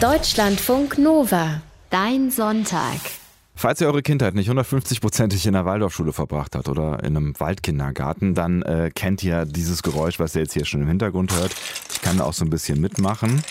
Deutschlandfunk Nova. Dein Sonntag. Falls ihr eure Kindheit nicht 150-prozentig in der Waldorfschule verbracht habt oder in einem Waldkindergarten, dann äh, kennt ihr dieses Geräusch, was ihr jetzt hier schon im Hintergrund hört. Ich kann da auch so ein bisschen mitmachen.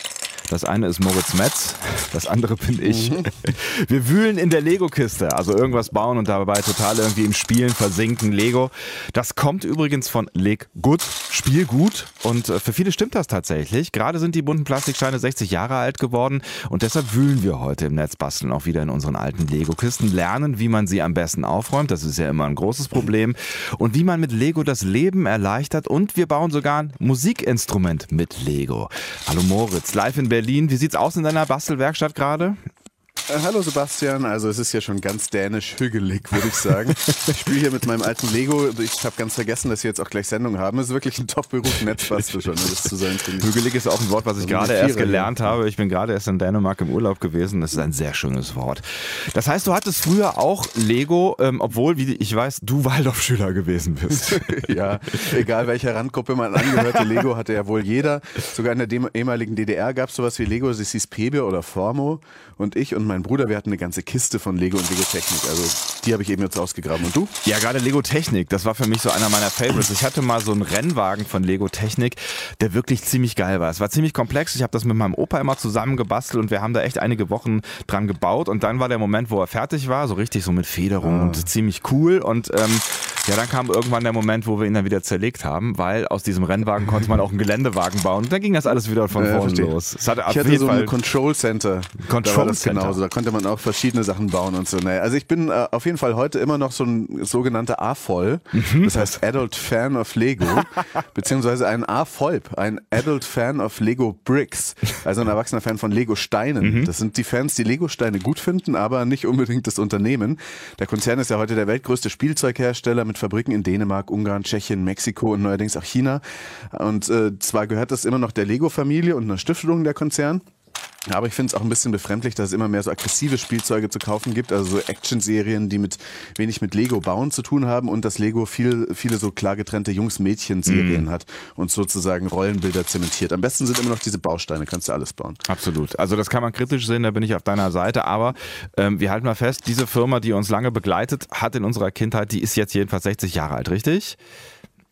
Das eine ist Moritz Metz, das andere bin ich. Mhm. Wir wühlen in der Lego-Kiste, also irgendwas bauen und dabei total irgendwie im Spielen versinken. Lego. Das kommt übrigens von Leg Good, Spiel gut. Und äh, für viele stimmt das tatsächlich. Gerade sind die bunten Plastiksteine 60 Jahre alt geworden und deshalb wühlen wir heute im Netz basteln auch wieder in unseren alten Lego-Kisten, lernen, wie man sie am besten aufräumt. Das ist ja immer ein großes Problem. Und wie man mit Lego das Leben erleichtert. Und wir bauen sogar ein Musikinstrument mit Lego. Hallo Moritz, live in Berlin. Berlin. Wie sieht's aus in deiner Bastelwerkstatt gerade? Äh, hallo Sebastian, also es ist ja schon ganz dänisch hügelig, würde ich sagen. ich spiele hier mit meinem alten Lego. Ich habe ganz vergessen, dass wir jetzt auch gleich Sendung haben. Es ist wirklich ein Top-Beruf, Netzbastel schon, das zu sein. Hügelig ist auch ein Wort, was ich also gerade erst gelernt habe. Ich bin gerade erst in Dänemark im Urlaub gewesen. Das ist ein sehr schönes Wort. Das heißt, du hattest früher auch Lego, ähm, obwohl, wie ich weiß, du Waldorfschüler gewesen bist. ja, egal welcher Randgruppe man angehörte, Lego hatte ja wohl jeder. Sogar in der ehemaligen DDR gab es sowas wie Lego, es hieß Pebe oder Formo. Und ich und mein Bruder, wir hatten eine ganze Kiste von Lego und Lego Technik. Also die habe ich eben jetzt ausgegraben. Und du? Ja, gerade Lego Technik, das war für mich so einer meiner Favorites. Ich hatte mal so einen Rennwagen von Lego Technik, der wirklich ziemlich geil war. Es war ziemlich komplex. Ich habe das mit meinem Opa immer zusammengebastelt und wir haben da echt einige Wochen dran gebaut. Und dann war der Moment, wo er fertig war, so richtig so mit Federung ah. und ziemlich cool. Und ähm, ja, dann kam irgendwann der Moment, wo wir ihn dann wieder zerlegt haben, weil aus diesem Rennwagen konnte man auch einen Geländewagen bauen. Und dann ging das alles wieder von ja, vorne los. Es hatte ich hatte so ein Control Center. Control da Center. Genauso. Da konnte man auch verschiedene Sachen bauen und so. Naja, also ich bin äh, auf jeden Fall heute immer noch so ein sogenannter A-Voll. Mhm. Das heißt Adult Fan of Lego. beziehungsweise ein A-Volp. Ein Adult Fan of Lego Bricks. Also ein erwachsener Fan von Lego Steinen. Mhm. Das sind die Fans, die Lego Steine gut finden, aber nicht unbedingt das Unternehmen. Der Konzern ist ja heute der weltgrößte Spielzeughersteller mit Fabriken in Dänemark, Ungarn, Tschechien, Mexiko und neuerdings auch China. Und äh, zwar gehört das immer noch der Lego-Familie und einer Stiftung der Konzern. Aber ich finde es auch ein bisschen befremdlich, dass es immer mehr so aggressive Spielzeuge zu kaufen gibt, also so Action-Serien, die mit wenig mit Lego bauen zu tun haben und dass Lego viel, viele so klar getrennte Jungs-Mädchen-Serien mm. hat und sozusagen Rollenbilder zementiert. Am besten sind immer noch diese Bausteine, kannst du alles bauen. Absolut. Also das kann man kritisch sehen, da bin ich auf deiner Seite, aber ähm, wir halten mal fest, diese Firma, die uns lange begleitet hat in unserer Kindheit, die ist jetzt jedenfalls 60 Jahre alt, richtig?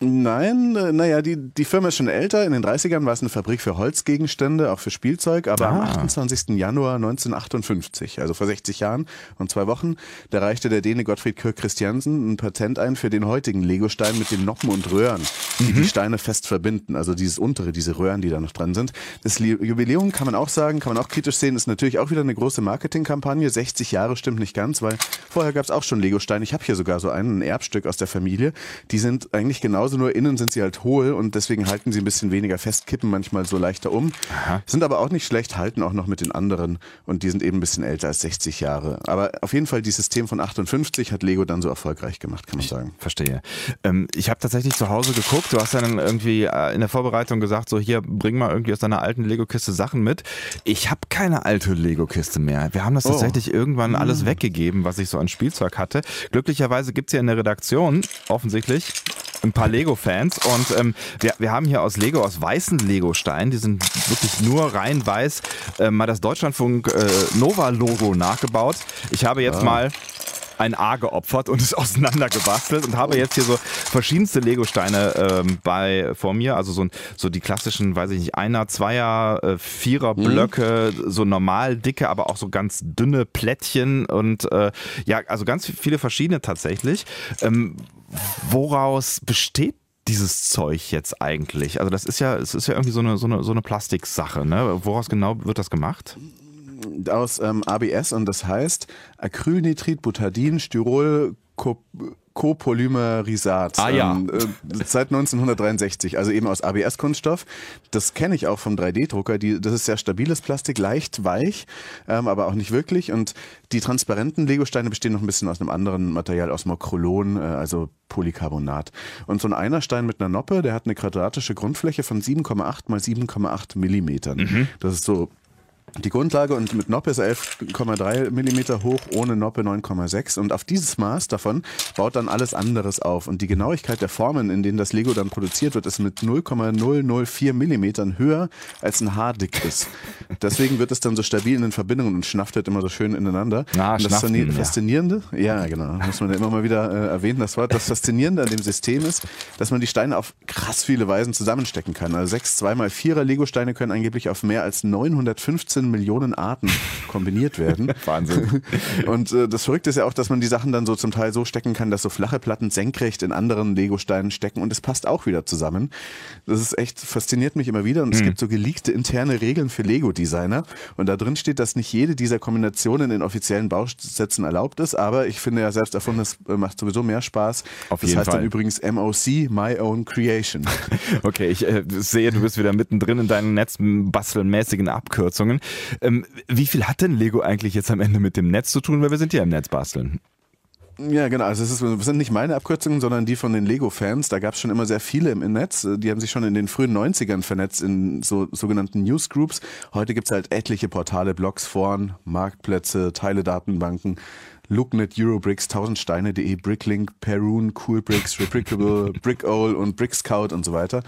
Nein, äh, naja, die, die Firma ist schon älter. In den 30ern war es eine Fabrik für Holzgegenstände, auch für Spielzeug. Aber ah. am 28. Januar 1958, also vor 60 Jahren und zwei Wochen, da reichte der Däne Gottfried Kirk Christiansen ein Patent ein für den heutigen Legostein mit den Noppen und Röhren, die mhm. die Steine fest verbinden. Also dieses untere, diese Röhren, die da noch dran sind. Das Jubiläum kann man auch sagen, kann man auch kritisch sehen, ist natürlich auch wieder eine große Marketingkampagne. 60 Jahre stimmt nicht ganz, weil vorher gab es auch schon Legosteine. Ich habe hier sogar so einen, ein Erbstück aus der Familie. Die sind eigentlich genauso genauso, nur innen sind sie halt hohl und deswegen halten sie ein bisschen weniger fest, kippen manchmal so leichter um. Aha. Sind aber auch nicht schlecht, halten auch noch mit den anderen und die sind eben ein bisschen älter als 60 Jahre. Aber auf jeden Fall, dieses System von 58 hat Lego dann so erfolgreich gemacht, kann man ich sagen. Verstehe. Ähm, ich habe tatsächlich zu Hause geguckt. Du hast ja dann irgendwie äh, in der Vorbereitung gesagt, so hier, bring mal irgendwie aus deiner alten Lego-Kiste Sachen mit. Ich habe keine alte Lego-Kiste mehr. Wir haben das oh. tatsächlich irgendwann alles hm. weggegeben, was ich so an Spielzeug hatte. Glücklicherweise gibt es ja in der Redaktion offensichtlich ein paar Lego-Fans und ähm, wir, wir haben hier aus Lego, aus weißen Lego-Steinen, die sind wirklich nur rein weiß, äh, mal das Deutschlandfunk äh, Nova-Logo nachgebaut. Ich habe jetzt ah. mal ein A geopfert und es auseinandergebastelt und habe jetzt hier so verschiedenste Lego-Steine ähm, bei vor mir, also so, so die klassischen, weiß ich nicht, einer, zweier, äh, vierer mhm. Blöcke, mhm. so normal dicke, aber auch so ganz dünne Plättchen und äh, ja, also ganz viele verschiedene tatsächlich. Ähm, woraus besteht dieses Zeug jetzt eigentlich? Also das ist ja, es ist ja irgendwie so eine, so eine, so eine Plastiksache, ne? Woraus genau wird das gemacht? Aus ähm, ABS und das heißt Acrylnitrit, Butadin, Styrol, Copolymerisat. Ah ja. Ähm, äh, seit 1963, also eben aus ABS-Kunststoff. Das kenne ich auch vom 3D-Drucker. das ist sehr stabiles Plastik, leicht weich, ähm, aber auch nicht wirklich. Und die transparenten Legosteine bestehen noch ein bisschen aus einem anderen Material, aus Mokrolon, äh, also Polycarbonat. Und so ein Einerstein mit einer Noppe, der hat eine quadratische Grundfläche von 7,8 mal 7,8 Millimetern. Mhm. Das ist so die Grundlage und mit Noppe ist 11,3 mm hoch, ohne Noppe 9,6 und auf dieses Maß davon baut dann alles anderes auf und die Genauigkeit der Formen, in denen das Lego dann produziert wird, ist mit 0,004 mm höher als ein Haar dick ist. Deswegen wird es dann so stabil in den Verbindungen und schnaftet immer so schön ineinander. Ah, und das schnaften, Faszinierende, ja. ja genau, muss man ja immer mal wieder äh, erwähnen, das Wort. Das Faszinierende an dem System ist, dass man die Steine auf krass viele Weisen zusammenstecken kann. Also sechs 2x4er Lego-Steine können angeblich auf mehr als 915 Millionen Arten kombiniert werden. Wahnsinn. Und äh, das Verrückte ist ja auch, dass man die Sachen dann so zum Teil so stecken kann, dass so flache Platten senkrecht in anderen Lego-Steinen stecken und es passt auch wieder zusammen. Das ist echt, fasziniert mich immer wieder und es mhm. gibt so geleakte interne Regeln für Lego-Designer und da drin steht, dass nicht jede dieser Kombinationen in offiziellen Bausätzen erlaubt ist, aber ich finde ja selbst erfunden, das macht sowieso mehr Spaß. Auf das jeden heißt Fall. dann übrigens MOC, My Own Creation. okay, ich äh, sehe, du bist wieder mittendrin in deinen netzbastelmäßigen Abkürzungen. Ähm, wie viel hat denn Lego eigentlich jetzt am Ende mit dem Netz zu tun, weil wir sind ja im Netz basteln? Ja, genau. Also es, ist, es sind nicht meine Abkürzungen, sondern die von den Lego-Fans. Da gab es schon immer sehr viele im Netz. Die haben sich schon in den frühen 90ern vernetzt in so sogenannten Newsgroups. Heute gibt's halt etliche Portale, Blogs, Foren, Marktplätze, Teile-Datenbanken. Looknet, Eurobricks, 1000steine.de, Bricklink, Perun, Coolbricks, Rebrickable, Brickole und Brickscout und so weiter.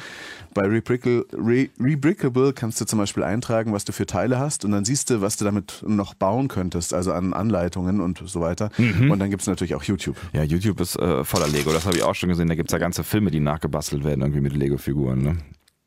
Bei Rebrickable, Re, Rebrickable kannst du zum Beispiel eintragen, was du für Teile hast und dann siehst du, was du damit noch bauen könntest, also an Anleitungen und so weiter. Mhm. Und dann gibt's natürlich auch YouTube. Ja, YouTube ist äh, voller Lego, das habe ich auch schon gesehen. Da gibt's ja ganze Filme, die nachgebastelt werden, irgendwie mit Lego-Figuren. Ne?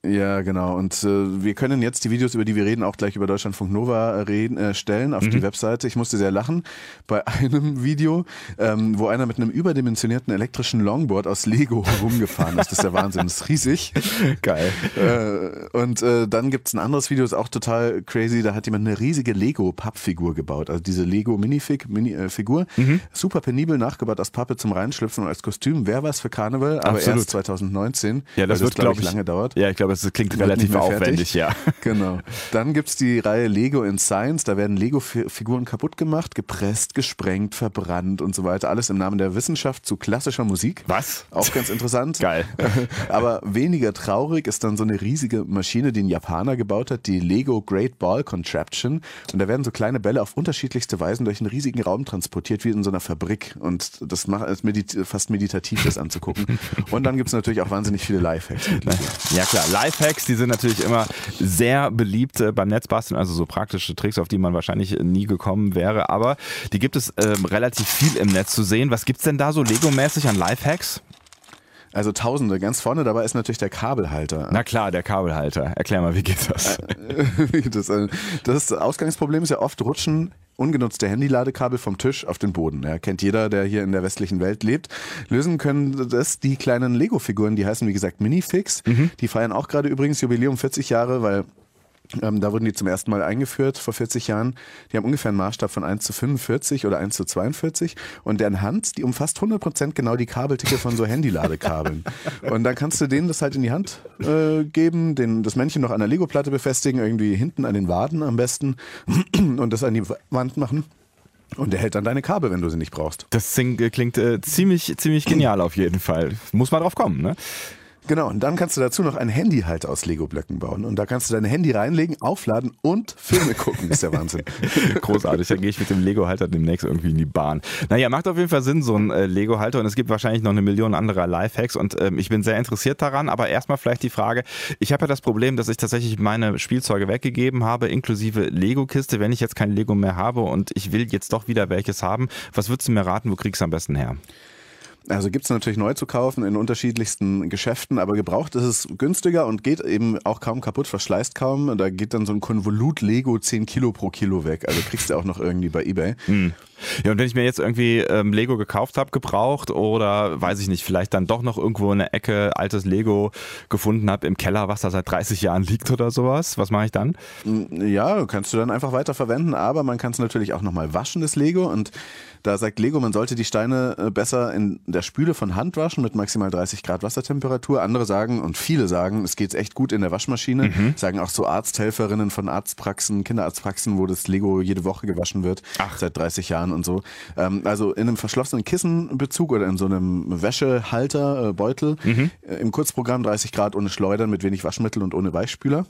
Ja, genau. Und äh, wir können jetzt die Videos, über die wir reden, auch gleich über Deutschlandfunk Nova reden, äh, stellen auf mhm. die Webseite. Ich musste sehr lachen bei einem Video, ähm, wo einer mit einem überdimensionierten elektrischen Longboard aus Lego rumgefahren ist. Das ist der Wahnsinn. Das ist riesig. Geil. Äh, und äh, dann gibt's ein anderes Video, ist auch total crazy. Da hat jemand eine riesige Lego-Pappfigur gebaut. Also diese Lego-Minifig-Figur. Mini, mhm. Super penibel nachgebaut aus Pappe zum Reinschlüpfen und als Kostüm. Wäre was für Karneval, aber Absolut. erst 2019. Ja, das, wird, glaube ich, lange dauert. Ja, ich glaube, es klingt relativ aufwendig, ja. Genau. Dann gibt's die Reihe Lego in Science. Da werden Lego-Figuren kaputt gemacht, gepresst, gesprengt, verbrannt und so weiter. Alles im Namen der Wissenschaft zu klassischer Musik. Was? Auch ganz interessant. Geil. Aber weniger traurig ist dann so eine riesige Maschine, die ein Japaner gebaut hat, die Lego Great Ball Contraption. Und da werden so kleine Bälle auf unterschiedlichste Weisen durch einen riesigen Raum transportiert, wie in so einer Fabrik. Und das macht es medit fast meditativ, das anzugucken. Und dann gibt's natürlich auch wahnsinnig viele Lifehacks. Ja klar, Lifehacks, die sind natürlich immer sehr beliebt äh, beim Netzbasteln, also so praktische Tricks, auf die man wahrscheinlich nie gekommen wäre. Aber die gibt es ähm, relativ viel im Netz zu sehen. Was gibt's denn da so Lego-mäßig an Lifehacks? Also Tausende. Ganz vorne dabei ist natürlich der Kabelhalter. Na klar, der Kabelhalter. Erklär mal, wie geht das? das, äh, das Ausgangsproblem ist ja oft rutschen ungenutzte Handyladekabel vom Tisch auf den Boden. Ja, kennt jeder, der hier in der westlichen Welt lebt. Lösen können das die kleinen Lego-Figuren, die heißen wie gesagt Minifix. Mhm. Die feiern auch gerade übrigens Jubiläum 40 Jahre, weil ähm, da wurden die zum ersten Mal eingeführt vor 40 Jahren. Die haben ungefähr einen Maßstab von 1 zu 45 oder 1 zu 42 und deren Hand, die umfasst 100 Prozent genau die Kabelticke von so Handyladekabeln. und dann kannst du denen das halt in die Hand äh, geben, den, das Männchen noch an der Lego-Platte befestigen, irgendwie hinten an den Waden am besten und das an die Wand machen. Und der hält dann deine Kabel, wenn du sie nicht brauchst. Das klingt äh, ziemlich, ziemlich genial auf jeden Fall. Muss mal drauf kommen, ne? Genau, und dann kannst du dazu noch ein Handyhalter aus Lego-Blöcken bauen. Und da kannst du dein Handy reinlegen, aufladen und Filme gucken. ist der Wahnsinn. Großartig, dann gehe ich mit dem Lego-Halter demnächst irgendwie in die Bahn. Naja, macht auf jeden Fall Sinn, so ein äh, Lego-Halter. Und es gibt wahrscheinlich noch eine Million anderer Lifehacks. Und ähm, ich bin sehr interessiert daran. Aber erstmal vielleicht die Frage, ich habe ja das Problem, dass ich tatsächlich meine Spielzeuge weggegeben habe, inklusive Lego-Kiste. Wenn ich jetzt kein Lego mehr habe und ich will jetzt doch wieder welches haben, was würdest du mir raten, wo kriegst du am besten her? Also gibt es natürlich neu zu kaufen in unterschiedlichsten Geschäften, aber gebraucht ist es günstiger und geht eben auch kaum kaputt, verschleißt kaum. Da geht dann so ein Konvolut Lego 10 Kilo pro Kilo weg. Also kriegst du auch noch irgendwie bei Ebay. Hm. Ja, und wenn ich mir jetzt irgendwie ähm, Lego gekauft habe, gebraucht oder weiß ich nicht, vielleicht dann doch noch irgendwo in der Ecke altes Lego gefunden habe im Keller, was da seit 30 Jahren liegt oder sowas, was mache ich dann? Hm, ja, kannst du dann einfach weiter verwenden, aber man kann es natürlich auch nochmal waschen, das Lego. Und da sagt Lego, man sollte die Steine äh, besser in der Spüle von Hand waschen mit maximal 30 Grad Wassertemperatur. Andere sagen und viele sagen, es geht echt gut in der Waschmaschine. Mhm. Sagen auch so Arzthelferinnen von Arztpraxen, Kinderarztpraxen, wo das Lego jede Woche gewaschen wird, Ach. seit 30 Jahren und so. Ähm, also in einem verschlossenen Kissenbezug oder in so einem Wäschehalter, äh, Beutel, mhm. Äh, im Kurzprogramm 30 Grad ohne Schleudern, mit wenig Waschmittel und ohne Weichspüler.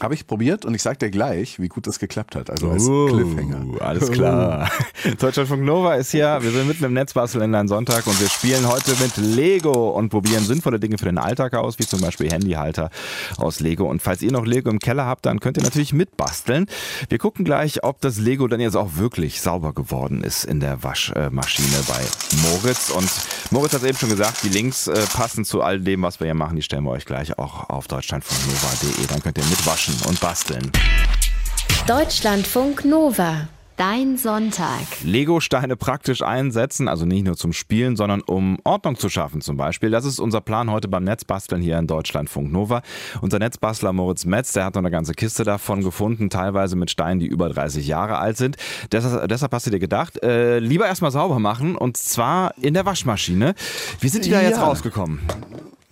Habe ich probiert und ich sag dir gleich, wie gut das geklappt hat. Also als uh, Cliffhanger. Alles klar. Deutschlandfunk Nova ist hier. Wir sind mitten im Netzbastel in einem Sonntag und wir spielen heute mit Lego und probieren sinnvolle Dinge für den Alltag aus, wie zum Beispiel Handyhalter aus Lego. Und falls ihr noch Lego im Keller habt, dann könnt ihr natürlich mitbasteln. Wir gucken gleich, ob das Lego dann jetzt auch wirklich sauber geworden ist in der Waschmaschine bei Moritz. Und Moritz hat eben schon gesagt, die Links äh, passen zu all dem, was wir hier machen. Die stellen wir euch gleich auch auf deutschlandfunknova.de. Dann könnt ihr mitwaschen und basteln. Deutschlandfunk Nova. Dein Sonntag. Lego-Steine praktisch einsetzen, also nicht nur zum Spielen, sondern um Ordnung zu schaffen zum Beispiel. Das ist unser Plan heute beim Netzbasteln hier in Deutschlandfunk Nova. Unser Netzbastler Moritz Metz, der hat noch eine ganze Kiste davon gefunden, teilweise mit Steinen, die über 30 Jahre alt sind. Deshalb, deshalb hast du dir gedacht, äh, lieber erstmal sauber machen und zwar in der Waschmaschine. Wie sind die da jetzt rausgekommen?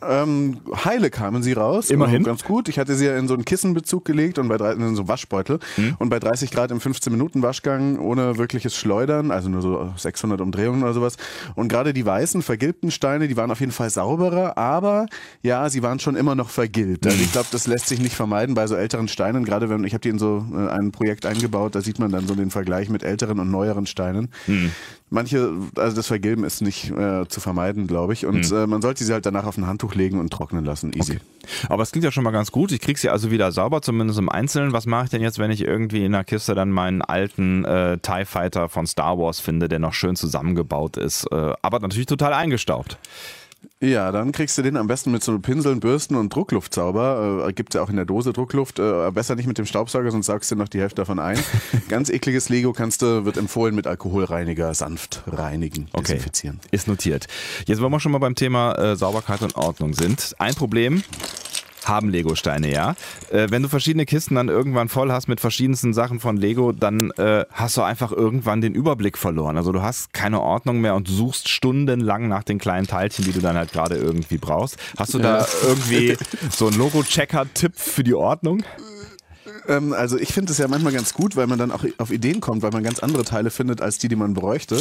Ähm, heile kamen sie raus. Immerhin. Ganz gut. Ich hatte sie ja in so einen Kissenbezug gelegt und bei in so einen Waschbeutel. Mhm. Und bei 30 Grad im 15 Minuten Waschgang ohne wirkliches Schleudern, also nur so 600 Umdrehungen oder sowas. Und gerade die weißen, vergilbten Steine, die waren auf jeden Fall sauberer, aber ja, sie waren schon immer noch vergilbt. Also ich glaube, das lässt sich nicht vermeiden bei so älteren Steinen. Gerade wenn, ich habe die in so äh, ein Projekt eingebaut, da sieht man dann so den Vergleich mit älteren und neueren Steinen. Mhm. Manche, also das Vergilben ist nicht äh, zu vermeiden, glaube ich. Und mhm. äh, man sollte sie halt danach auf ein Handtuch legen und trocknen lassen. Easy. Okay. Aber es klingt ja schon mal ganz gut. Ich kriege sie also wieder sauber, zumindest im Einzelnen. Was mache ich denn jetzt, wenn ich irgendwie in der Kiste dann meinen alten äh, TIE Fighter von Star Wars finde, der noch schön zusammengebaut ist, äh, aber natürlich total eingestaubt? Ja, dann kriegst du den am besten mit so Pinseln, Bürsten und Druckluftzauber. Äh, gibt ja auch in der Dose Druckluft. Äh, besser nicht mit dem Staubsauger, sonst saugst du noch die Hälfte davon ein. Ganz ekliges Lego kannst du, wird empfohlen mit Alkoholreiniger sanft reinigen, okay. desinfizieren. Ist notiert. Jetzt, wollen wir schon mal beim Thema äh, Sauberkeit und Ordnung sind. Ein Problem, haben Lego-Steine, ja. Äh, wenn du verschiedene Kisten dann irgendwann voll hast mit verschiedensten Sachen von Lego, dann äh, hast du einfach irgendwann den Überblick verloren. Also du hast keine Ordnung mehr und suchst stundenlang nach den kleinen Teilchen, die du dann halt gerade irgendwie brauchst. Hast du da ja. irgendwie so einen Logo-Checker-Tipp für die Ordnung? Ähm, also ich finde es ja manchmal ganz gut, weil man dann auch auf Ideen kommt, weil man ganz andere Teile findet als die, die man bräuchte.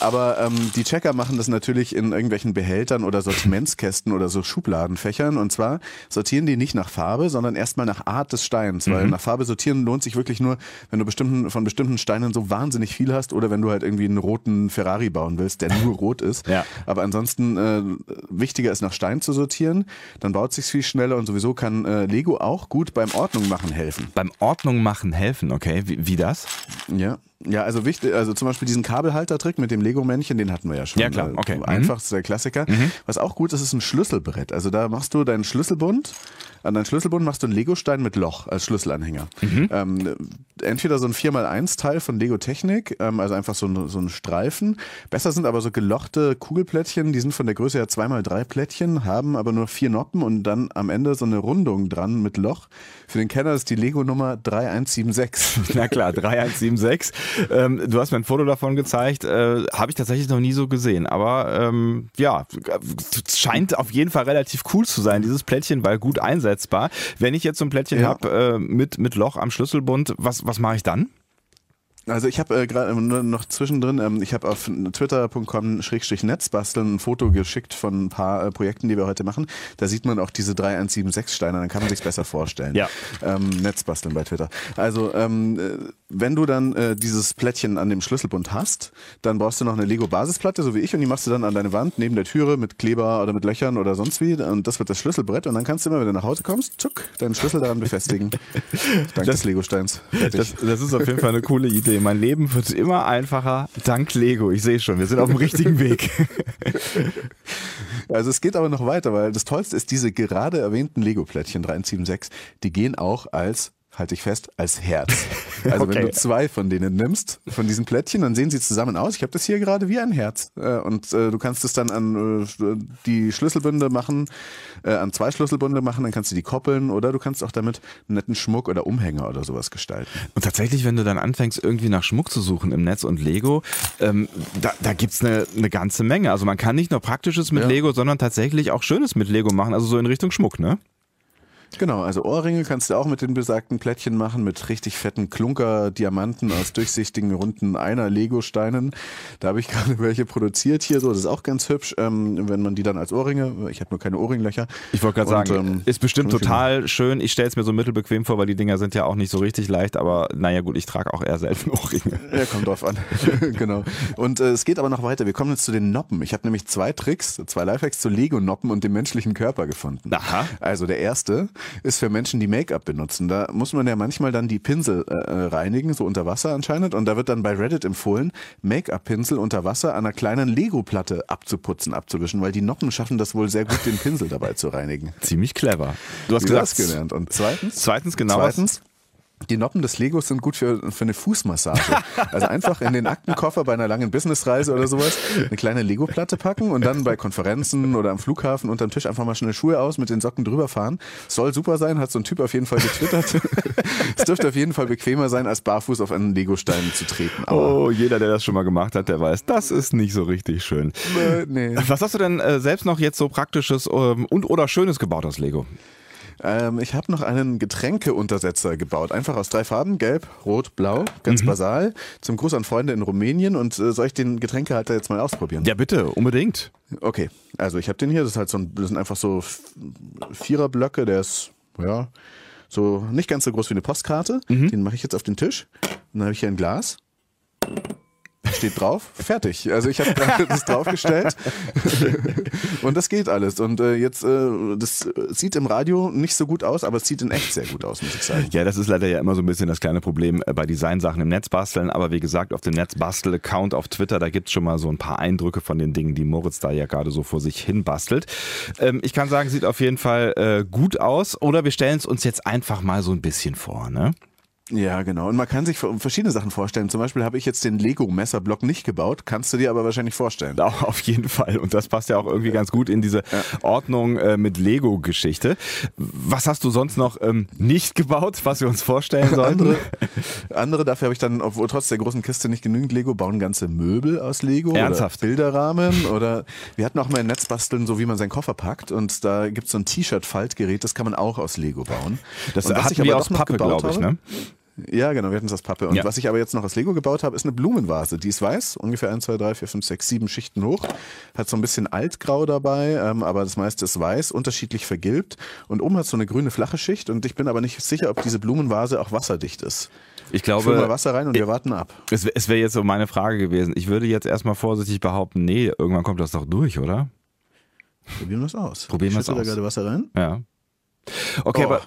Aber ähm, die Checker machen das natürlich in irgendwelchen Behältern oder Sortimentskästen oder so Schubladenfächern. Und zwar sortieren die nicht nach Farbe, sondern erstmal nach Art des Steins. Weil mhm. nach Farbe sortieren lohnt sich wirklich nur, wenn du bestimmten, von bestimmten Steinen so wahnsinnig viel hast oder wenn du halt irgendwie einen roten Ferrari bauen willst, der nur rot ist. Ja. Aber ansonsten äh, wichtiger ist nach Stein zu sortieren. Dann baut sich viel schneller und sowieso kann äh, Lego auch gut beim Ordnung machen helfen. Beim Ordnung machen helfen, okay? Wie, wie das? Ja. Ja, also wichtig, also zum Beispiel diesen Kabelhaltertrick mit dem Lego-Männchen, den hatten wir ja schon. Ja, klar, okay. Einfach, mhm. der Klassiker. Mhm. Was auch gut ist, ist ein Schlüsselbrett. Also da machst du deinen Schlüsselbund, an deinen Schlüsselbund machst du einen Legostein mit Loch als Schlüsselanhänger. Mhm. Ähm, entweder so ein 4x1-Teil von Lego Technik, ähm, also einfach so ein, so ein Streifen. Besser sind aber so gelochte Kugelplättchen, die sind von der Größe her 2x3 Plättchen, haben aber nur vier Noppen und dann am Ende so eine Rundung dran mit Loch. Für den Kenner ist die Lego-Nummer 3176. Na klar, 3176. Ähm, du hast mir ein Foto davon gezeigt. Äh, Habe ich tatsächlich noch nie so gesehen. Aber ähm, ja, scheint auf jeden Fall relativ cool zu sein, dieses Plättchen, weil gut einsetzbar. Wenn ich jetzt so ein Plättchen ja. habe äh, mit, mit Loch am Schlüsselbund, was, was mache ich dann? Also ich habe äh, gerade ähm, noch zwischendrin, ähm, ich habe auf twitter.com-netzbasteln ein Foto geschickt von ein paar äh, Projekten, die wir heute machen. Da sieht man auch diese 3176 Steine, dann kann man sich besser vorstellen. Ja. Ähm, Netzbasteln bei Twitter. Also ähm, äh, wenn du dann äh, dieses Plättchen an dem Schlüsselbund hast, dann brauchst du noch eine Lego-Basisplatte, so wie ich, und die machst du dann an deine Wand neben der Türe mit Kleber oder mit Löchern oder sonst wie. Und das wird das Schlüsselbrett. Und dann kannst du immer, wenn du nach Hause kommst, zuck, deinen Schlüssel daran befestigen. Dank das, des Lego-Steins. Das, das ist auf jeden Fall eine coole Idee. Mein Leben wird immer einfacher dank Lego. Ich sehe schon, wir sind auf dem richtigen Weg. Also es geht aber noch weiter, weil das Tollste ist, diese gerade erwähnten Lego-Plättchen 376, die gehen auch als halte ich fest, als Herz. Also okay. wenn du zwei von denen nimmst, von diesen Plättchen, dann sehen sie zusammen aus. Ich habe das hier gerade wie ein Herz. Äh, und äh, du kannst es dann an äh, die Schlüsselbünde machen, an zwei Schlüsselbünde machen, dann kannst du die koppeln oder du kannst auch damit einen netten Schmuck oder Umhänger oder sowas gestalten. Und tatsächlich, wenn du dann anfängst, irgendwie nach Schmuck zu suchen im Netz und Lego, ähm, da, da gibt es eine, eine ganze Menge. Also man kann nicht nur Praktisches mit ja. Lego, sondern tatsächlich auch Schönes mit Lego machen, also so in Richtung Schmuck, ne? Genau, also Ohrringe kannst du auch mit den besagten Plättchen machen, mit richtig fetten Klunker-Diamanten aus durchsichtigen, runden Einer-Lego-Steinen. Da habe ich gerade welche produziert hier so. Das ist auch ganz hübsch, ähm, wenn man die dann als Ohrringe, ich habe nur keine Ohrringlöcher. Ich wollte gerade sagen, ähm, ist bestimmt total schön. Ich stelle es mir so mittelbequem vor, weil die Dinger sind ja auch nicht so richtig leicht, aber naja gut, ich trage auch eher selten Ohrringe. Ja, kommt drauf an. genau. Und äh, es geht aber noch weiter. Wir kommen jetzt zu den Noppen. Ich habe nämlich zwei Tricks, zwei Lifehacks zu Lego-Noppen und dem menschlichen Körper gefunden. Aha. Also der erste ist für Menschen, die Make-up benutzen. Da muss man ja manchmal dann die Pinsel äh, äh, reinigen, so unter Wasser anscheinend. Und da wird dann bei Reddit empfohlen, Make-up-Pinsel unter Wasser an einer kleinen Lego-Platte abzuputzen, abzuwischen, weil die Noppen schaffen das wohl sehr gut, den Pinsel dabei zu reinigen. Ziemlich clever. Du hast gesagt, gelernt. Und zweitens? Zweitens, genau. Zweitens, die Noppen des Legos sind gut für, für eine Fußmassage. Also einfach in den Aktenkoffer bei einer langen Businessreise oder sowas eine kleine Lego-Platte packen und dann bei Konferenzen oder am Flughafen unterm Tisch einfach mal schnell Schuhe aus, mit den Socken drüber fahren. Soll super sein, hat so ein Typ auf jeden Fall getwittert. es dürfte auf jeden Fall bequemer sein, als barfuß auf einen Lego-Stein zu treten. Aber oh, jeder, der das schon mal gemacht hat, der weiß, das ist nicht so richtig schön. Nee. Was hast du denn äh, selbst noch jetzt so praktisches ähm, und oder schönes gebaut aus Lego? Ähm, ich habe noch einen Getränkeuntersetzer gebaut. Einfach aus drei Farben, gelb, rot, blau, ganz mhm. basal. Zum Gruß an Freunde in Rumänien. Und äh, soll ich den Getränkehalter jetzt mal ausprobieren? Ja, bitte, unbedingt. Okay, also ich habe den hier. Das, ist halt so ein, das sind einfach so Viererblöcke. Der ist, ja, so nicht ganz so groß wie eine Postkarte. Mhm. Den mache ich jetzt auf den Tisch. Und dann habe ich hier ein Glas steht drauf, fertig. Also ich habe das draufgestellt und das geht alles. Und äh, jetzt, äh, das sieht im Radio nicht so gut aus, aber es sieht in echt sehr gut aus, muss ich sagen. Ja, das ist leider ja immer so ein bisschen das kleine Problem äh, bei Designsachen im Netz basteln. Aber wie gesagt, auf dem Netzbastel-Account auf Twitter, da gibt's schon mal so ein paar Eindrücke von den Dingen, die Moritz da ja gerade so vor sich hin bastelt. Ähm, ich kann sagen, sieht auf jeden Fall äh, gut aus. Oder wir stellen es uns jetzt einfach mal so ein bisschen vor, ne? Ja, genau. Und man kann sich verschiedene Sachen vorstellen. Zum Beispiel habe ich jetzt den Lego-Messerblock nicht gebaut. Kannst du dir aber wahrscheinlich vorstellen. Auch auf jeden Fall. Und das passt ja auch irgendwie ganz gut in diese ja. Ordnung äh, mit Lego-Geschichte. Was hast du sonst noch ähm, nicht gebaut, was wir uns vorstellen sollten? andere, andere, dafür habe ich dann, obwohl trotz der großen Kiste nicht genügend Lego, bauen ganze Möbel aus Lego. Ernsthaft? Oder Bilderrahmen. oder wir hatten auch mal ein Netz basteln, so wie man seinen Koffer packt. Und da gibt es so ein T-Shirt-Faltgerät, das kann man auch aus Lego bauen. Das hatten wir aus Pappe, glaube ich, ne? Ja, genau, wir hatten es aus Pappe. Und ja. was ich aber jetzt noch aus Lego gebaut habe, ist eine Blumenvase. Die ist weiß, ungefähr 1, 2, 3, 4, 5, 6, 7 Schichten hoch. Hat so ein bisschen altgrau dabei, ähm, aber das meiste ist weiß, unterschiedlich vergilbt. Und oben hat so eine grüne flache Schicht. Und ich bin aber nicht sicher, ob diese Blumenvase auch wasserdicht ist. Ich glaube. Füll mal Wasser rein und wir warten ab. Es, es wäre jetzt so meine Frage gewesen. Ich würde jetzt erstmal vorsichtig behaupten, nee, irgendwann kommt das doch durch, oder? Probieren wir es aus. Probieren wir es aus. da gerade Wasser rein? Ja. Okay, oh. aber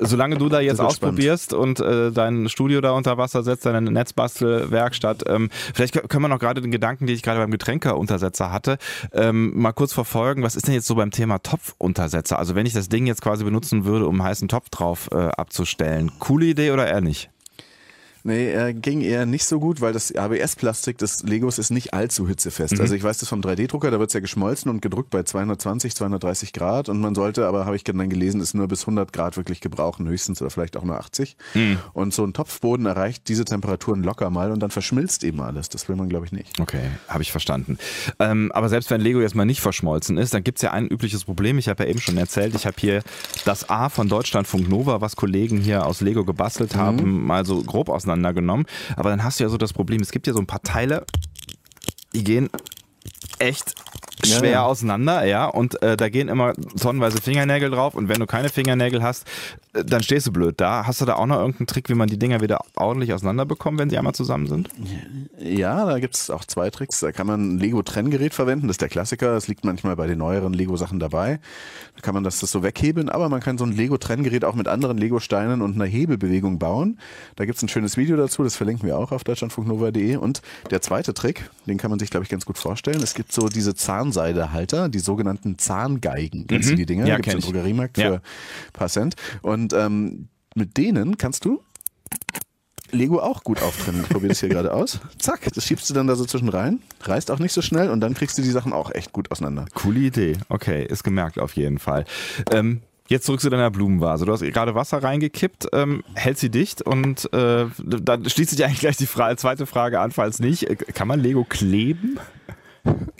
solange du da jetzt ausprobierst spannend. und äh, dein Studio da unter Wasser setzt, deine Netzbastelwerkstatt, ähm, vielleicht können wir noch gerade den Gedanken, den ich gerade beim Getränkeuntersetzer hatte, ähm, mal kurz verfolgen. Was ist denn jetzt so beim Thema Topfuntersetzer? Also wenn ich das Ding jetzt quasi benutzen würde, um einen heißen Topf drauf äh, abzustellen, coole Idee oder eher nicht? Nee, er ging eher nicht so gut, weil das ABS-Plastik des Legos ist nicht allzu hitzefest. Mhm. Also ich weiß das vom 3D-Drucker, da wird es ja geschmolzen und gedrückt bei 220, 230 Grad und man sollte, aber habe ich dann gelesen, ist nur bis 100 Grad wirklich gebrauchen, höchstens oder vielleicht auch nur 80. Mhm. Und so ein Topfboden erreicht diese Temperaturen locker mal und dann verschmilzt eben alles. Das will man, glaube ich, nicht. Okay, habe ich verstanden. Ähm, aber selbst wenn Lego jetzt mal nicht verschmolzen ist, dann gibt es ja ein übliches Problem. Ich habe ja eben schon erzählt, ich habe hier das A von Deutschlandfunk Nova, was Kollegen hier aus Lego gebastelt mhm. haben, mal so grob auseinander auseinandergenommen. Aber dann hast du ja so das Problem, es gibt ja so ein paar Teile, die gehen echt schwer ja, ja. auseinander, ja, und äh, da gehen immer tonnenweise Fingernägel drauf und wenn du keine Fingernägel hast, äh, dann stehst du blöd da. Hast du da auch noch irgendeinen Trick, wie man die Dinger wieder ordentlich auseinanderbekommt, wenn sie einmal zusammen sind? Ja, da gibt es auch zwei Tricks. Da kann man ein Lego-Trenngerät verwenden, das ist der Klassiker, das liegt manchmal bei den neueren Lego-Sachen dabei. Da kann man das, das so weghebeln, aber man kann so ein Lego-Trenngerät auch mit anderen Lego-Steinen und einer Hebelbewegung bauen. Da gibt es ein schönes Video dazu, das verlinken wir auch auf deutschlandfunknova.de. Und der zweite Trick, den kann man sich, glaube ich, ganz gut vorstellen. Es gibt so diese Zahnseidehalter, die sogenannten Zahngeigen. Kennst mhm. du die Dinger? Ja, Gibt's im Drogeriemarkt ja. für ein paar Cent. Und ähm, mit denen kannst du Lego auch gut auftrennen. Ich probiere das hier gerade aus. Zack, das schiebst du dann da so zwischen rein, reißt auch nicht so schnell und dann kriegst du die Sachen auch echt gut auseinander. Coole Idee. Okay, ist gemerkt auf jeden Fall. Ähm, Jetzt zurück zu deiner Blumenvase. Du hast gerade Wasser reingekippt, ähm, hält sie dicht und äh, dann schließt sich eigentlich gleich die Fra zweite Frage an, falls nicht. Kann man Lego kleben?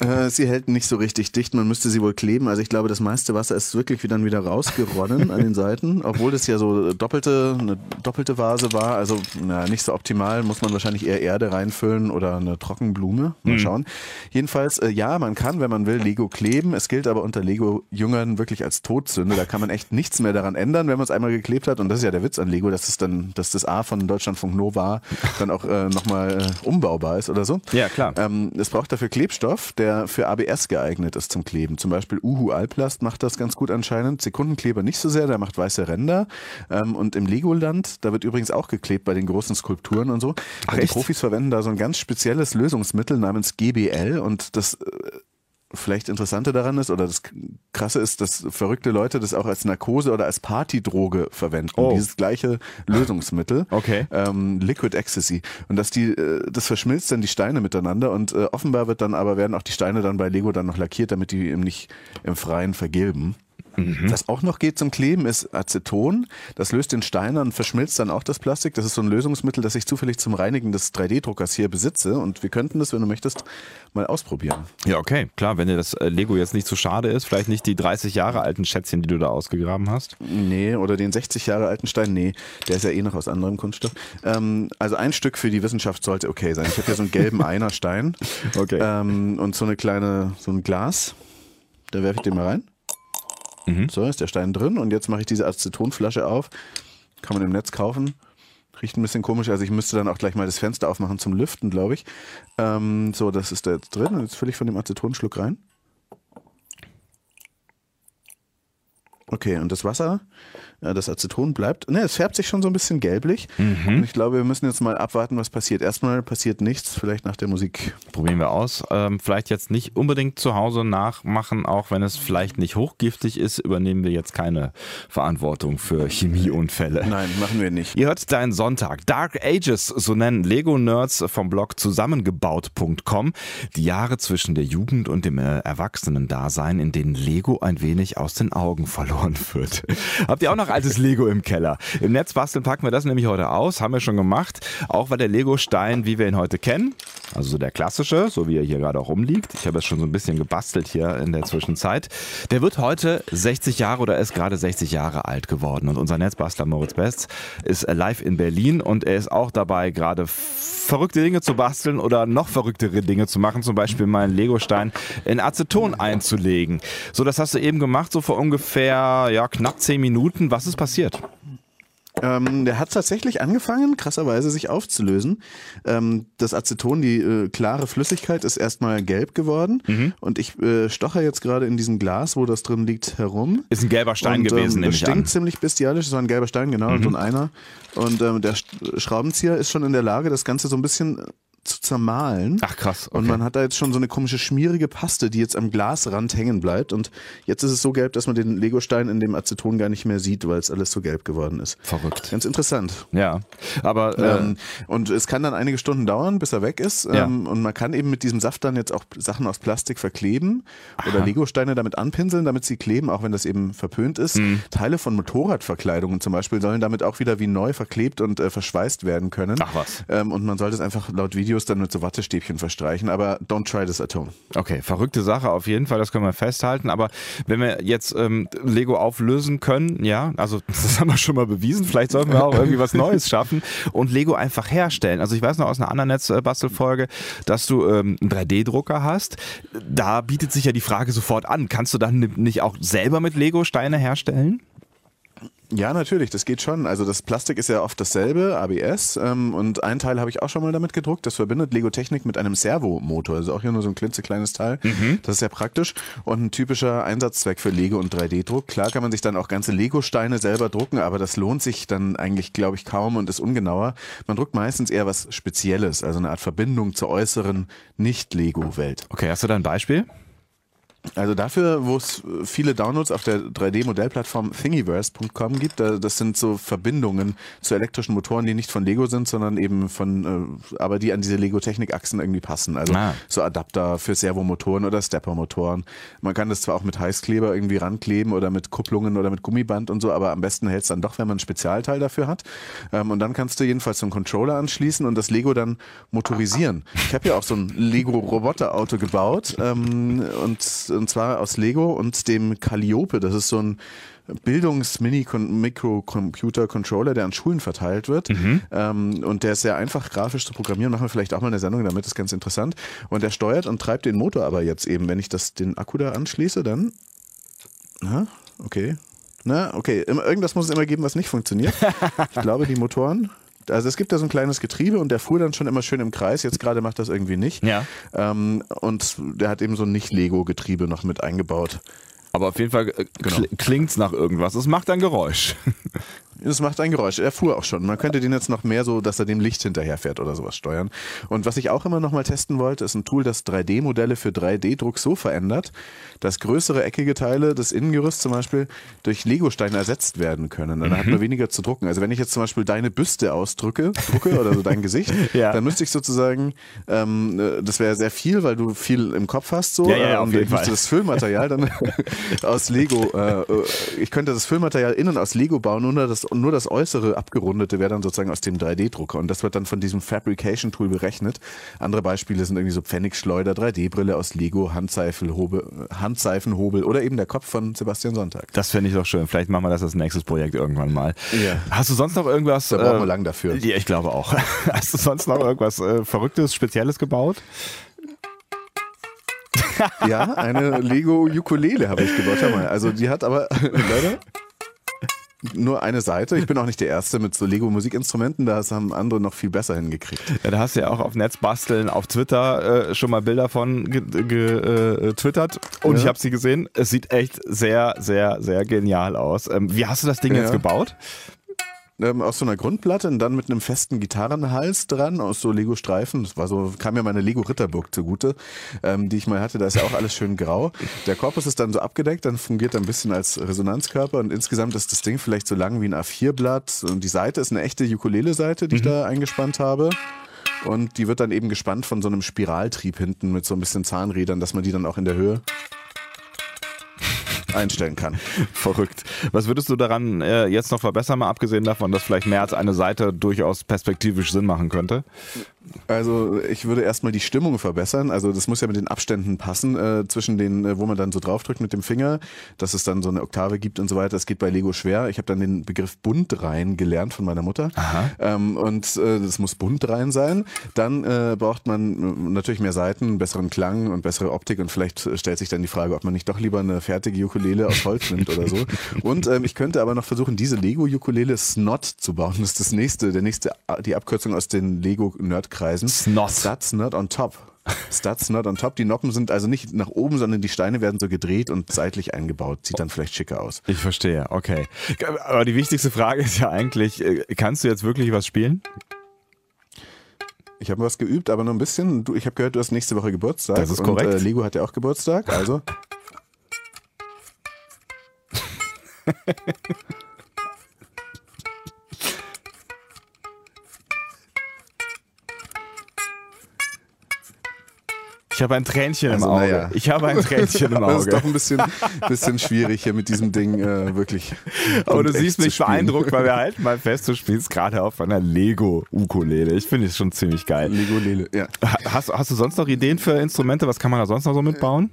Äh, sie hält nicht so richtig dicht, man müsste sie wohl kleben. Also ich glaube, das meiste Wasser ist wirklich wie dann wieder rausgeronnen an den Seiten, obwohl das ja so doppelte, eine doppelte Vase war. Also na, nicht so optimal, muss man wahrscheinlich eher Erde reinfüllen oder eine Trockenblume. Mal mhm. schauen. Jedenfalls, äh, ja, man kann, wenn man will, Lego kleben. Es gilt aber unter Lego-Jüngern wirklich als Todsünde. Da kann man echt nichts mehr daran ändern, wenn man es einmal geklebt hat. Und das ist ja der Witz an Lego, dass es dann, dass das A von Deutschlandfunk Nova dann auch äh, nochmal äh, umbaubar ist oder so. Ja, klar. Ähm, es braucht dafür Klebstoff, der für ABS geeignet ist zum Kleben. Zum Beispiel Uhu Alplast macht das ganz gut anscheinend. Sekundenkleber nicht so sehr, der macht weiße Ränder. Ähm, und im Legoland, da wird übrigens auch geklebt bei den großen Skulpturen und so. Ach, die Profis verwenden da so ein ganz spezielles Lösungsmittel namens GBL und das äh, vielleicht Interessante daran ist oder das Krasse ist, dass verrückte Leute das auch als Narkose oder als Partydroge verwenden. Oh. Dieses gleiche Lösungsmittel. Okay. Ähm, Liquid Ecstasy. Und dass die, äh, das verschmilzt dann die Steine miteinander und äh, offenbar wird dann aber werden auch die Steine dann bei Lego dann noch lackiert, damit die eben nicht im Freien vergilben. Mhm. Was auch noch geht zum Kleben ist Aceton. Das löst den Stein und verschmilzt dann auch das Plastik. Das ist so ein Lösungsmittel, das ich zufällig zum Reinigen des 3D-Druckers hier besitze. Und wir könnten das, wenn du möchtest, mal ausprobieren. Ja, okay. Klar, wenn dir das äh, Lego jetzt nicht zu so schade ist, vielleicht nicht die 30 Jahre alten Schätzchen, die du da ausgegraben hast. Nee, oder den 60 Jahre alten Stein. Nee, der ist ja eh noch aus anderem Kunststoff. Ähm, also ein Stück für die Wissenschaft sollte okay sein. Ich habe hier so einen gelben Einerstein. Okay. Ähm, und so eine kleine, so ein Glas. Da werfe ich den mal rein. Mhm. So ist der Stein drin und jetzt mache ich diese Acetonflasche auf. Kann man im Netz kaufen. Riecht ein bisschen komisch, also ich müsste dann auch gleich mal das Fenster aufmachen zum Lüften, glaube ich. Ähm, so, das ist da jetzt drin und jetzt fülle ich von dem Acetonschluck rein. Okay, und das Wasser das Aceton bleibt. Ne, es färbt sich schon so ein bisschen gelblich. Mhm. Und ich glaube, wir müssen jetzt mal abwarten, was passiert. Erstmal passiert nichts, vielleicht nach der Musik. Probieren wir aus. Ähm, vielleicht jetzt nicht unbedingt zu Hause nachmachen, auch wenn es vielleicht nicht hochgiftig ist, übernehmen wir jetzt keine Verantwortung für Chemieunfälle. Nein, machen wir nicht. Ihr hört deinen Sonntag. Dark Ages, so nennen Lego-Nerds vom Blog zusammengebaut.com die Jahre zwischen der Jugend und dem äh, Erwachsenen-Dasein, in denen Lego ein wenig aus den Augen verloren wird. Habt ihr auch noch noch altes Lego im Keller. Im Netz basteln packen wir das nämlich heute aus, haben wir schon gemacht. Auch weil der Lego-Stein, wie wir ihn heute kennen, also so der klassische, so wie er hier gerade auch rumliegt, ich habe es schon so ein bisschen gebastelt hier in der Zwischenzeit, der wird heute 60 Jahre oder ist gerade 60 Jahre alt geworden. Und unser Netzbastler Moritz Best ist live in Berlin und er ist auch dabei, gerade verrückte Dinge zu basteln oder noch verrücktere Dinge zu machen, zum Beispiel mal einen Legostein in Aceton einzulegen. So, das hast du eben gemacht, so vor ungefähr ja, knapp 10 Minuten. Was ist passiert? Ähm, der hat tatsächlich angefangen, krasserweise sich aufzulösen. Ähm, das Aceton, die äh, klare Flüssigkeit, ist erstmal gelb geworden. Mhm. Und ich äh, stoche jetzt gerade in diesem Glas, wo das drin liegt, herum. Ist ein gelber Stein und, gewesen, ähm, Das stinkt an. ziemlich bestialisch. Es war ein gelber Stein, genau, mhm. so ein Einer. Und ähm, der Schraubenzieher ist schon in der Lage, das Ganze so ein bisschen zu zermahlen. Ach krass. Okay. Und man hat da jetzt schon so eine komische schmierige Paste, die jetzt am Glasrand hängen bleibt. Und jetzt ist es so gelb, dass man den Legostein in dem Aceton gar nicht mehr sieht, weil es alles so gelb geworden ist. Verrückt. Ganz interessant. Ja. Aber äh, ähm, und es kann dann einige Stunden dauern, bis er weg ist. Ja. Ähm, und man kann eben mit diesem Saft dann jetzt auch Sachen aus Plastik verkleben Aha. oder Legosteine damit anpinseln, damit sie kleben, auch wenn das eben verpönt ist. Mhm. Teile von Motorradverkleidungen zum Beispiel sollen damit auch wieder wie neu verklebt und äh, verschweißt werden können. Ach was. Ähm, und man sollte es einfach laut Video Videos dann mit so Wattestäbchen verstreichen, aber don't try this at home. Okay, verrückte Sache auf jeden Fall, das können wir festhalten. Aber wenn wir jetzt ähm, Lego auflösen können, ja, also das haben wir schon mal bewiesen, vielleicht sollten wir auch irgendwie was Neues schaffen und Lego einfach herstellen. Also ich weiß noch aus einer anderen Netzbastelfolge, dass du ähm, einen 3D-Drucker hast. Da bietet sich ja die Frage sofort an, kannst du dann nicht auch selber mit Lego Steine herstellen? Ja, natürlich, das geht schon. Also das Plastik ist ja oft dasselbe, ABS. Ähm, und ein Teil habe ich auch schon mal damit gedruckt. Das verbindet Lego Technik mit einem Servomotor. Also auch hier nur so ein klitzekleines Teil. Mhm. Das ist sehr praktisch und ein typischer Einsatzzweck für Lego und 3D-Druck. Klar kann man sich dann auch ganze Lego-Steine selber drucken, aber das lohnt sich dann eigentlich, glaube ich, kaum und ist ungenauer. Man druckt meistens eher was Spezielles, also eine Art Verbindung zur äußeren Nicht-Lego-Welt. Okay, hast du da ein Beispiel? Also dafür, wo es viele Downloads auf der 3D-Modellplattform Thingiverse.com gibt, das sind so Verbindungen zu elektrischen Motoren, die nicht von Lego sind, sondern eben von, äh, aber die an diese Lego-Technik-Achsen irgendwie passen. Also ah. so Adapter für Servomotoren oder Stepper-Motoren. Man kann das zwar auch mit Heißkleber irgendwie rankleben oder mit Kupplungen oder mit Gummiband und so, aber am besten hält es dann doch, wenn man ein Spezialteil dafür hat. Ähm, und dann kannst du jedenfalls so einen Controller anschließen und das Lego dann motorisieren. Ich habe ja auch so ein Lego-Roboter-Auto gebaut ähm, und und zwar aus Lego und dem Calliope. Das ist so ein Bildungs-Mini-Microcomputer-Controller, der an Schulen verteilt wird. Mhm. Ähm, und der ist sehr einfach grafisch zu programmieren. Machen wir vielleicht auch mal eine Sendung damit, ist ganz interessant. Und der steuert und treibt den Motor aber jetzt eben. Wenn ich das, den Akku da anschließe, dann. Na, okay. Na, okay. Irgendwas muss es immer geben, was nicht funktioniert. Ich glaube, die Motoren also es gibt da so ein kleines Getriebe und der fuhr dann schon immer schön im Kreis. Jetzt gerade macht das irgendwie nicht. Ja. Ähm, und der hat eben so ein Nicht-Lego-Getriebe noch mit eingebaut. Aber auf jeden Fall äh, genau. klingt es nach irgendwas. Es macht ein Geräusch. Es macht ein Geräusch. Er fuhr auch schon. Man könnte den jetzt noch mehr so, dass er dem Licht hinterherfährt oder sowas steuern. Und was ich auch immer noch mal testen wollte, ist ein Tool, das 3D-Modelle für 3D-Druck so verändert, dass größere eckige Teile des Innengerüsts zum Beispiel durch Legosteine ersetzt werden können. Dann mhm. hat man weniger zu drucken. Also wenn ich jetzt zum Beispiel deine Büste ausdrücke, drucke oder so dein Gesicht, ja. dann müsste ich sozusagen, ähm, das wäre sehr viel, weil du viel im Kopf hast so. Ja, ja, jeden ich müsste das Füllmaterial dann aus Lego, äh, ich könnte das Füllmaterial innen aus Lego bauen, ohne das und nur das äußere abgerundete wäre dann sozusagen aus dem 3D-Drucker und das wird dann von diesem Fabrication-Tool berechnet. Andere Beispiele sind irgendwie so Pfennigschleuder, 3D-Brille aus Lego, Handseifenhobel, Handseifenhobel oder eben der Kopf von Sebastian Sonntag. Das fände ich doch schön. Vielleicht machen wir das als nächstes Projekt irgendwann mal. Ja. Hast du sonst noch irgendwas? Da brauchen wir äh, lang dafür. Ja, ich glaube auch. Hast du sonst noch irgendwas äh, Verrücktes, Spezielles gebaut? ja, eine Lego Ukulele habe ich gebaut. Schau mal. Also die hat aber leider nur eine Seite. Ich bin auch nicht der Erste mit so Lego-Musikinstrumenten, das haben andere noch viel besser hingekriegt. Ja, da hast du ja auch auf Netzbasteln auf Twitter äh, schon mal Bilder von getwittert ge, äh, und ja. ich habe sie gesehen. Es sieht echt sehr, sehr, sehr genial aus. Ähm, wie hast du das Ding ja. jetzt gebaut? Ähm, aus so einer Grundplatte und dann mit einem festen Gitarrenhals dran aus so Lego-Streifen. Das war so, kam ja meine Lego Ritterburg zugute, ähm, die ich mal hatte. Da ist ja auch alles schön grau. Der Korpus ist dann so abgedeckt, dann fungiert er ein bisschen als Resonanzkörper und insgesamt ist das Ding vielleicht so lang wie ein A4-Blatt und die Seite ist eine echte Ukulele-Seite, die mhm. ich da eingespannt habe. Und die wird dann eben gespannt von so einem Spiraltrieb hinten mit so ein bisschen Zahnrädern, dass man die dann auch in der Höhe einstellen kann. Verrückt. Was würdest du daran äh, jetzt noch verbessern, mal abgesehen davon, dass vielleicht mehr als eine Seite durchaus perspektivisch Sinn machen könnte? Also ich würde erstmal die Stimmung verbessern. Also das muss ja mit den Abständen passen äh, zwischen den, äh, wo man dann so draufdrückt mit dem Finger, dass es dann so eine Oktave gibt und so weiter. Das geht bei Lego schwer. Ich habe dann den Begriff bunt rein gelernt von meiner Mutter. Ähm, und äh, das muss bunt rein sein. Dann äh, braucht man äh, natürlich mehr Seiten, besseren Klang und bessere Optik und vielleicht stellt sich dann die Frage, ob man nicht doch lieber eine fertige Ukulele aus Holz nimmt oder so. Und ähm, ich könnte aber noch versuchen, diese Lego-Ukulele Snot zu bauen. Das ist das nächste, der nächste, die Abkürzung aus den Lego-Nerdkreisen. Snot. That's not on top. Studs not on top. Die Noppen sind also nicht nach oben, sondern die Steine werden so gedreht und seitlich eingebaut. Sieht dann vielleicht schicker aus. Ich verstehe, okay. Aber die wichtigste Frage ist ja eigentlich, äh, kannst du jetzt wirklich was spielen? Ich habe was geübt, aber nur ein bisschen. Du, ich habe gehört, du hast nächste Woche Geburtstag. Das ist korrekt. Und, äh, Lego hat ja auch Geburtstag, also. Ich habe ein Tränchen also, im Auge. Ja. Ich habe ein Tränchen im Auge. Das ist doch ein bisschen, bisschen schwierig hier mit diesem Ding, äh, wirklich. Aber du siehst mich beeindruckt, weil wir halten mal fest, du spielst gerade auf einer Lego-Ukulele. Ich finde es schon ziemlich geil. Lego-Lele, ja. Hast, hast du sonst noch Ideen für Instrumente? Was kann man da sonst noch so mitbauen?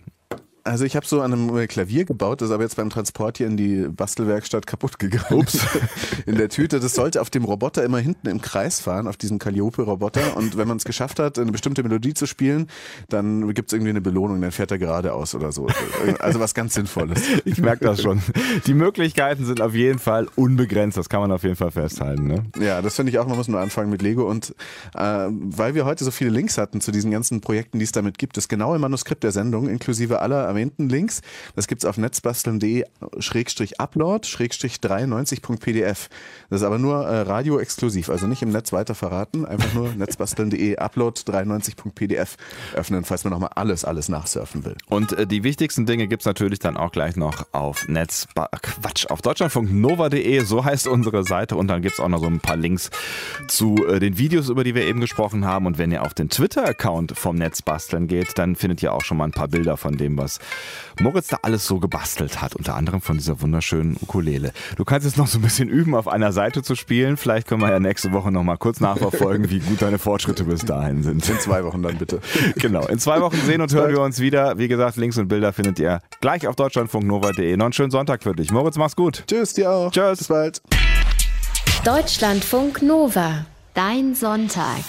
Also ich habe so an einem Klavier gebaut, das ist aber jetzt beim Transport hier in die Bastelwerkstatt kaputt gegangen. Ups. In der Tüte. Das sollte auf dem Roboter immer hinten im Kreis fahren, auf diesem Calliope-Roboter. Und wenn man es geschafft hat, eine bestimmte Melodie zu spielen, dann gibt es irgendwie eine Belohnung, dann fährt er geradeaus oder so. Also was ganz Sinnvolles. Ich merke das schon. Die Möglichkeiten sind auf jeden Fall unbegrenzt, das kann man auf jeden Fall festhalten. Ne? Ja, das finde ich auch, man muss nur anfangen mit Lego. Und äh, weil wir heute so viele Links hatten zu diesen ganzen Projekten, die es damit gibt, das genaue Manuskript der Sendung, inklusive aller erwähnten Links. Das gibt's auf netzbasteln.de Schrägstrich Upload, Schrägstrich 93.pdf. Das ist aber nur äh, radio-exklusiv, also nicht im Netz weiter verraten. Einfach nur netzbasteln.de Upload 93.pdf öffnen, falls man nochmal alles, alles nachsurfen will. Und äh, die wichtigsten Dinge gibt's natürlich dann auch gleich noch auf Netz, Quatsch, auf deutschlandfunknova.de, so heißt unsere Seite und dann gibt's auch noch so ein paar Links zu äh, den Videos, über die wir eben gesprochen haben. Und wenn ihr auf den Twitter-Account vom Netzbasteln geht, dann findet ihr auch schon mal ein paar Bilder von dem, was Moritz da alles so gebastelt hat. Unter anderem von dieser wunderschönen Ukulele. Du kannst jetzt noch so ein bisschen üben, auf einer Seite zu spielen. Vielleicht können wir ja nächste Woche noch mal kurz nachverfolgen, wie gut deine Fortschritte bis dahin sind. In zwei Wochen dann bitte. Genau. In zwei Wochen sehen und hören wir uns wieder. Wie gesagt, Links und Bilder findet ihr gleich auf deutschlandfunknova.de. Noch einen schönen Sonntag für dich. Moritz, mach's gut. Tschüss, dir auch. Tschüss. Bis bald. Deutschlandfunk Nova. Dein Sonntag.